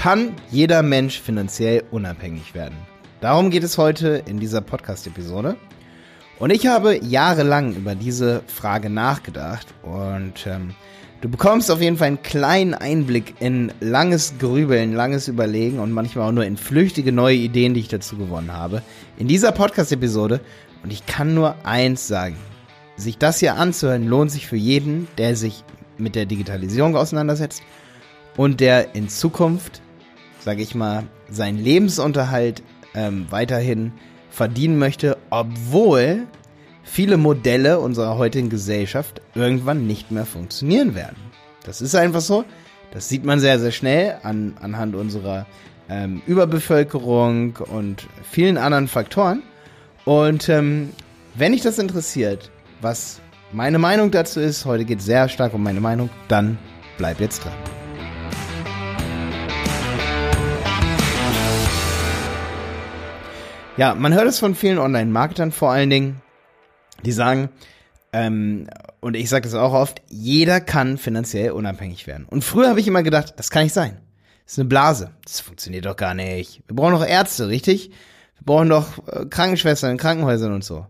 Kann jeder Mensch finanziell unabhängig werden? Darum geht es heute in dieser Podcast-Episode. Und ich habe jahrelang über diese Frage nachgedacht und ähm, du bekommst auf jeden Fall einen kleinen Einblick in langes Grübeln, langes Überlegen und manchmal auch nur in flüchtige neue Ideen, die ich dazu gewonnen habe. In dieser Podcast-Episode und ich kann nur eins sagen. Sich das hier anzuhören lohnt sich für jeden, der sich mit der Digitalisierung auseinandersetzt und der in Zukunft, sage ich mal, seinen Lebensunterhalt ähm, weiterhin verdienen möchte, obwohl viele Modelle unserer heutigen Gesellschaft irgendwann nicht mehr funktionieren werden. Das ist einfach so. Das sieht man sehr, sehr schnell an, anhand unserer ähm, Überbevölkerung und vielen anderen Faktoren. Und ähm, wenn dich das interessiert, was meine Meinung dazu ist, heute geht es sehr stark um meine Meinung, dann bleib jetzt dran. Ja, man hört es von vielen Online-Marketern vor allen Dingen, die sagen, ähm, und ich sage das auch oft, jeder kann finanziell unabhängig werden. Und früher habe ich immer gedacht, das kann nicht sein. Das ist eine Blase. Das funktioniert doch gar nicht. Wir brauchen doch Ärzte, richtig? Wir brauchen doch äh, Krankenschwestern in Krankenhäusern und so.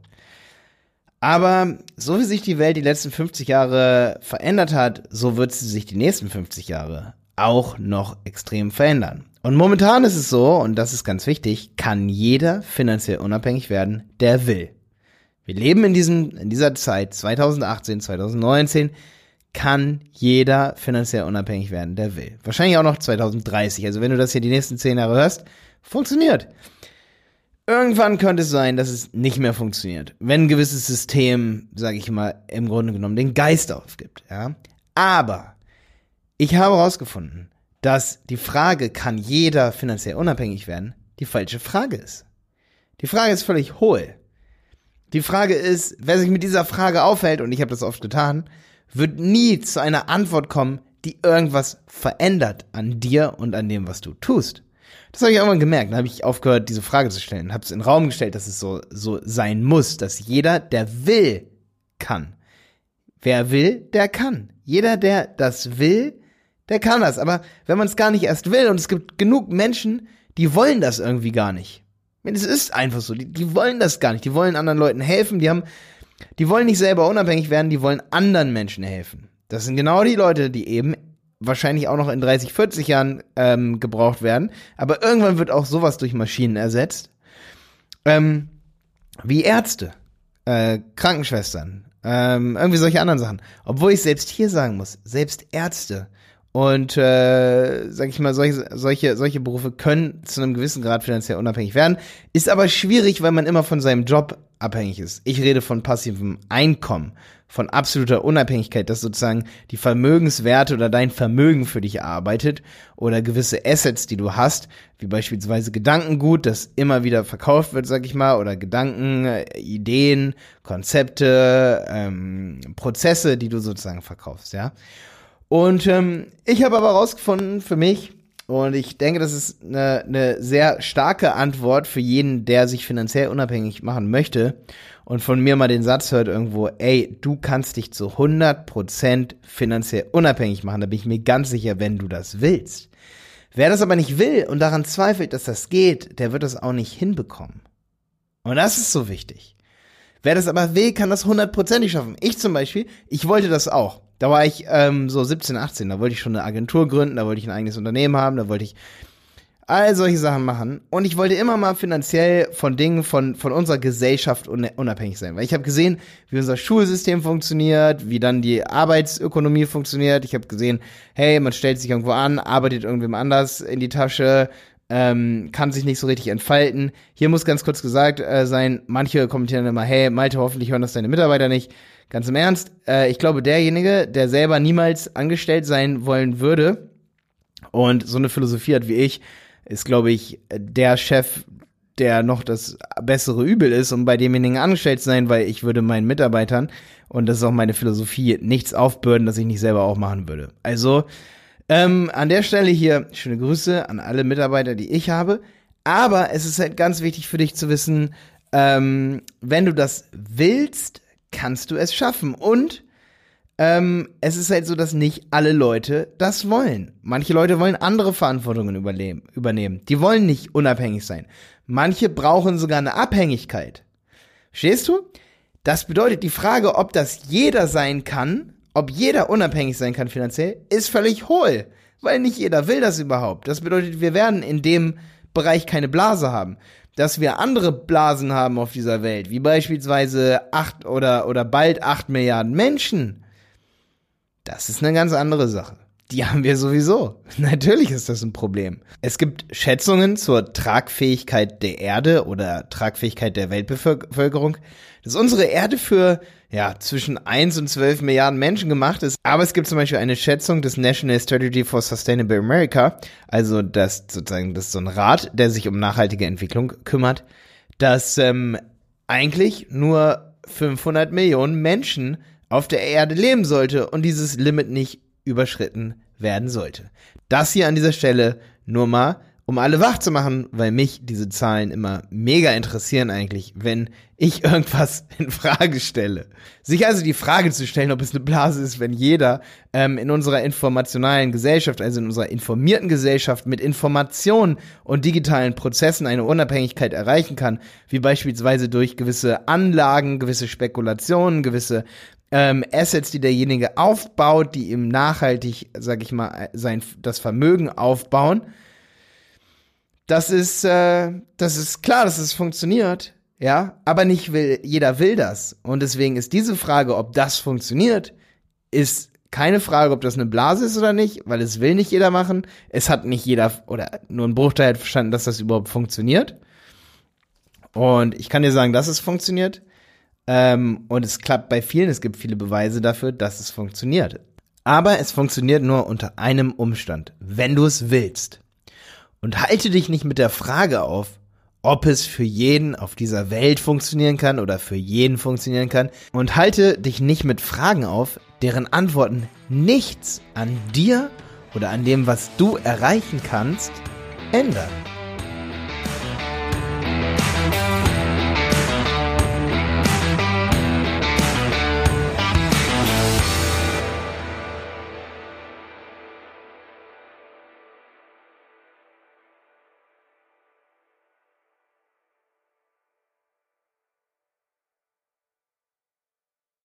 Aber so wie sich die Welt die letzten 50 Jahre verändert hat, so wird sie sich die nächsten 50 Jahre auch noch extrem verändern. Und momentan ist es so, und das ist ganz wichtig, kann jeder finanziell unabhängig werden, der will. Wir leben in, diesem, in dieser Zeit, 2018, 2019, kann jeder finanziell unabhängig werden, der will. Wahrscheinlich auch noch 2030. Also wenn du das hier die nächsten zehn Jahre hörst, funktioniert. Irgendwann könnte es sein, dass es nicht mehr funktioniert, wenn ein gewisses System, sage ich mal, im Grunde genommen den Geist aufgibt. Ja? Aber ich habe herausgefunden, dass die Frage, kann jeder finanziell unabhängig werden, die falsche Frage ist. Die Frage ist völlig hohl. Die Frage ist, wer sich mit dieser Frage aufhält, und ich habe das oft getan, wird nie zu einer Antwort kommen, die irgendwas verändert an dir und an dem, was du tust. Das habe ich irgendwann gemerkt. Dann habe ich aufgehört, diese Frage zu stellen. Habe es in den Raum gestellt, dass es so, so sein muss, dass jeder, der will, kann. Wer will, der kann. Jeder, der das will, der kann das. Aber wenn man es gar nicht erst will, und es gibt genug Menschen, die wollen das irgendwie gar nicht. Es ist einfach so. Die, die wollen das gar nicht. Die wollen anderen Leuten helfen. Die haben, die wollen nicht selber unabhängig werden. Die wollen anderen Menschen helfen. Das sind genau die Leute, die eben wahrscheinlich auch noch in 30, 40 Jahren ähm, gebraucht werden. Aber irgendwann wird auch sowas durch Maschinen ersetzt. Ähm, wie Ärzte, äh, Krankenschwestern, ähm, irgendwie solche anderen Sachen. Obwohl ich selbst hier sagen muss, selbst Ärzte und äh, sag ich mal, solche, solche, solche Berufe können zu einem gewissen Grad finanziell unabhängig werden. Ist aber schwierig, weil man immer von seinem Job abhängig ist. Ich rede von passivem Einkommen, von absoluter Unabhängigkeit, dass sozusagen die Vermögenswerte oder dein Vermögen für dich arbeitet oder gewisse Assets, die du hast, wie beispielsweise Gedankengut, das immer wieder verkauft wird, sag ich mal, oder Gedanken, äh, Ideen, Konzepte, ähm, Prozesse, die du sozusagen verkaufst, ja. Und ähm, ich habe aber rausgefunden für mich, und ich denke, das ist eine, eine sehr starke Antwort für jeden, der sich finanziell unabhängig machen möchte und von mir mal den Satz hört irgendwo, ey, du kannst dich zu 100% finanziell unabhängig machen. Da bin ich mir ganz sicher, wenn du das willst. Wer das aber nicht will und daran zweifelt, dass das geht, der wird das auch nicht hinbekommen. Und das ist so wichtig. Wer das aber will, kann das hundertprozentig schaffen. Ich zum Beispiel, ich wollte das auch. Da war ich ähm, so 17, 18, da wollte ich schon eine Agentur gründen, da wollte ich ein eigenes Unternehmen haben, da wollte ich all solche Sachen machen. Und ich wollte immer mal finanziell von Dingen von, von unserer Gesellschaft unabhängig sein. Weil ich habe gesehen, wie unser Schulsystem funktioniert, wie dann die Arbeitsökonomie funktioniert. Ich habe gesehen, hey, man stellt sich irgendwo an, arbeitet irgendwem anders in die Tasche, ähm, kann sich nicht so richtig entfalten. Hier muss ganz kurz gesagt äh, sein, manche kommentieren immer, hey, Malte, hoffentlich hören das deine Mitarbeiter nicht. Ganz im Ernst, äh, ich glaube, derjenige, der selber niemals angestellt sein wollen würde und so eine Philosophie hat wie ich, ist, glaube ich, der Chef, der noch das bessere Übel ist, um bei demjenigen angestellt zu sein, weil ich würde meinen Mitarbeitern, und das ist auch meine Philosophie, nichts aufbürden, das ich nicht selber auch machen würde. Also, ähm, an der Stelle hier schöne Grüße an alle Mitarbeiter, die ich habe. Aber es ist halt ganz wichtig für dich zu wissen, ähm, wenn du das willst, kannst du es schaffen. Und ähm, es ist halt so, dass nicht alle Leute das wollen. Manche Leute wollen andere Verantwortungen übernehmen. Die wollen nicht unabhängig sein. Manche brauchen sogar eine Abhängigkeit. Stehst du? Das bedeutet, die Frage, ob das jeder sein kann, ob jeder unabhängig sein kann finanziell, ist völlig hohl. Weil nicht jeder will das überhaupt. Das bedeutet, wir werden in dem Bereich keine Blase haben. Dass wir andere Blasen haben auf dieser Welt, wie beispielsweise acht oder, oder bald acht Milliarden Menschen, das ist eine ganz andere Sache. Die haben wir sowieso. Natürlich ist das ein Problem. Es gibt Schätzungen zur Tragfähigkeit der Erde oder Tragfähigkeit der Weltbevölkerung, dass unsere Erde für ja, zwischen 1 und 12 Milliarden Menschen gemacht ist. Aber es gibt zum Beispiel eine Schätzung des National Strategy for Sustainable America, also das sozusagen das ist so ein Rat, der sich um nachhaltige Entwicklung kümmert, dass ähm, eigentlich nur 500 Millionen Menschen auf der Erde leben sollte und dieses Limit nicht überschritten werden sollte. Das hier an dieser Stelle nur mal, um alle wach zu machen, weil mich diese Zahlen immer mega interessieren eigentlich, wenn ich irgendwas in Frage stelle. Sich also die Frage zu stellen, ob es eine Blase ist, wenn jeder ähm, in unserer informationalen Gesellschaft, also in unserer informierten Gesellschaft mit Informationen und digitalen Prozessen eine Unabhängigkeit erreichen kann, wie beispielsweise durch gewisse Anlagen, gewisse Spekulationen, gewisse ähm, Assets, die derjenige aufbaut, die ihm nachhaltig, sag ich mal, sein das Vermögen aufbauen. Das ist, äh, das ist klar, dass es funktioniert, ja, aber nicht will, jeder will das. Und deswegen ist diese Frage, ob das funktioniert, ist keine Frage, ob das eine Blase ist oder nicht, weil es will nicht jeder machen. Es hat nicht jeder oder nur ein Bruchteil verstanden, dass das überhaupt funktioniert. Und ich kann dir sagen, dass es funktioniert. Ähm, und es klappt bei vielen, es gibt viele Beweise dafür, dass es funktioniert. Aber es funktioniert nur unter einem Umstand, wenn du es willst. Und halte dich nicht mit der Frage auf, ob es für jeden auf dieser Welt funktionieren kann oder für jeden funktionieren kann. Und halte dich nicht mit Fragen auf, deren Antworten nichts an dir oder an dem, was du erreichen kannst, ändern.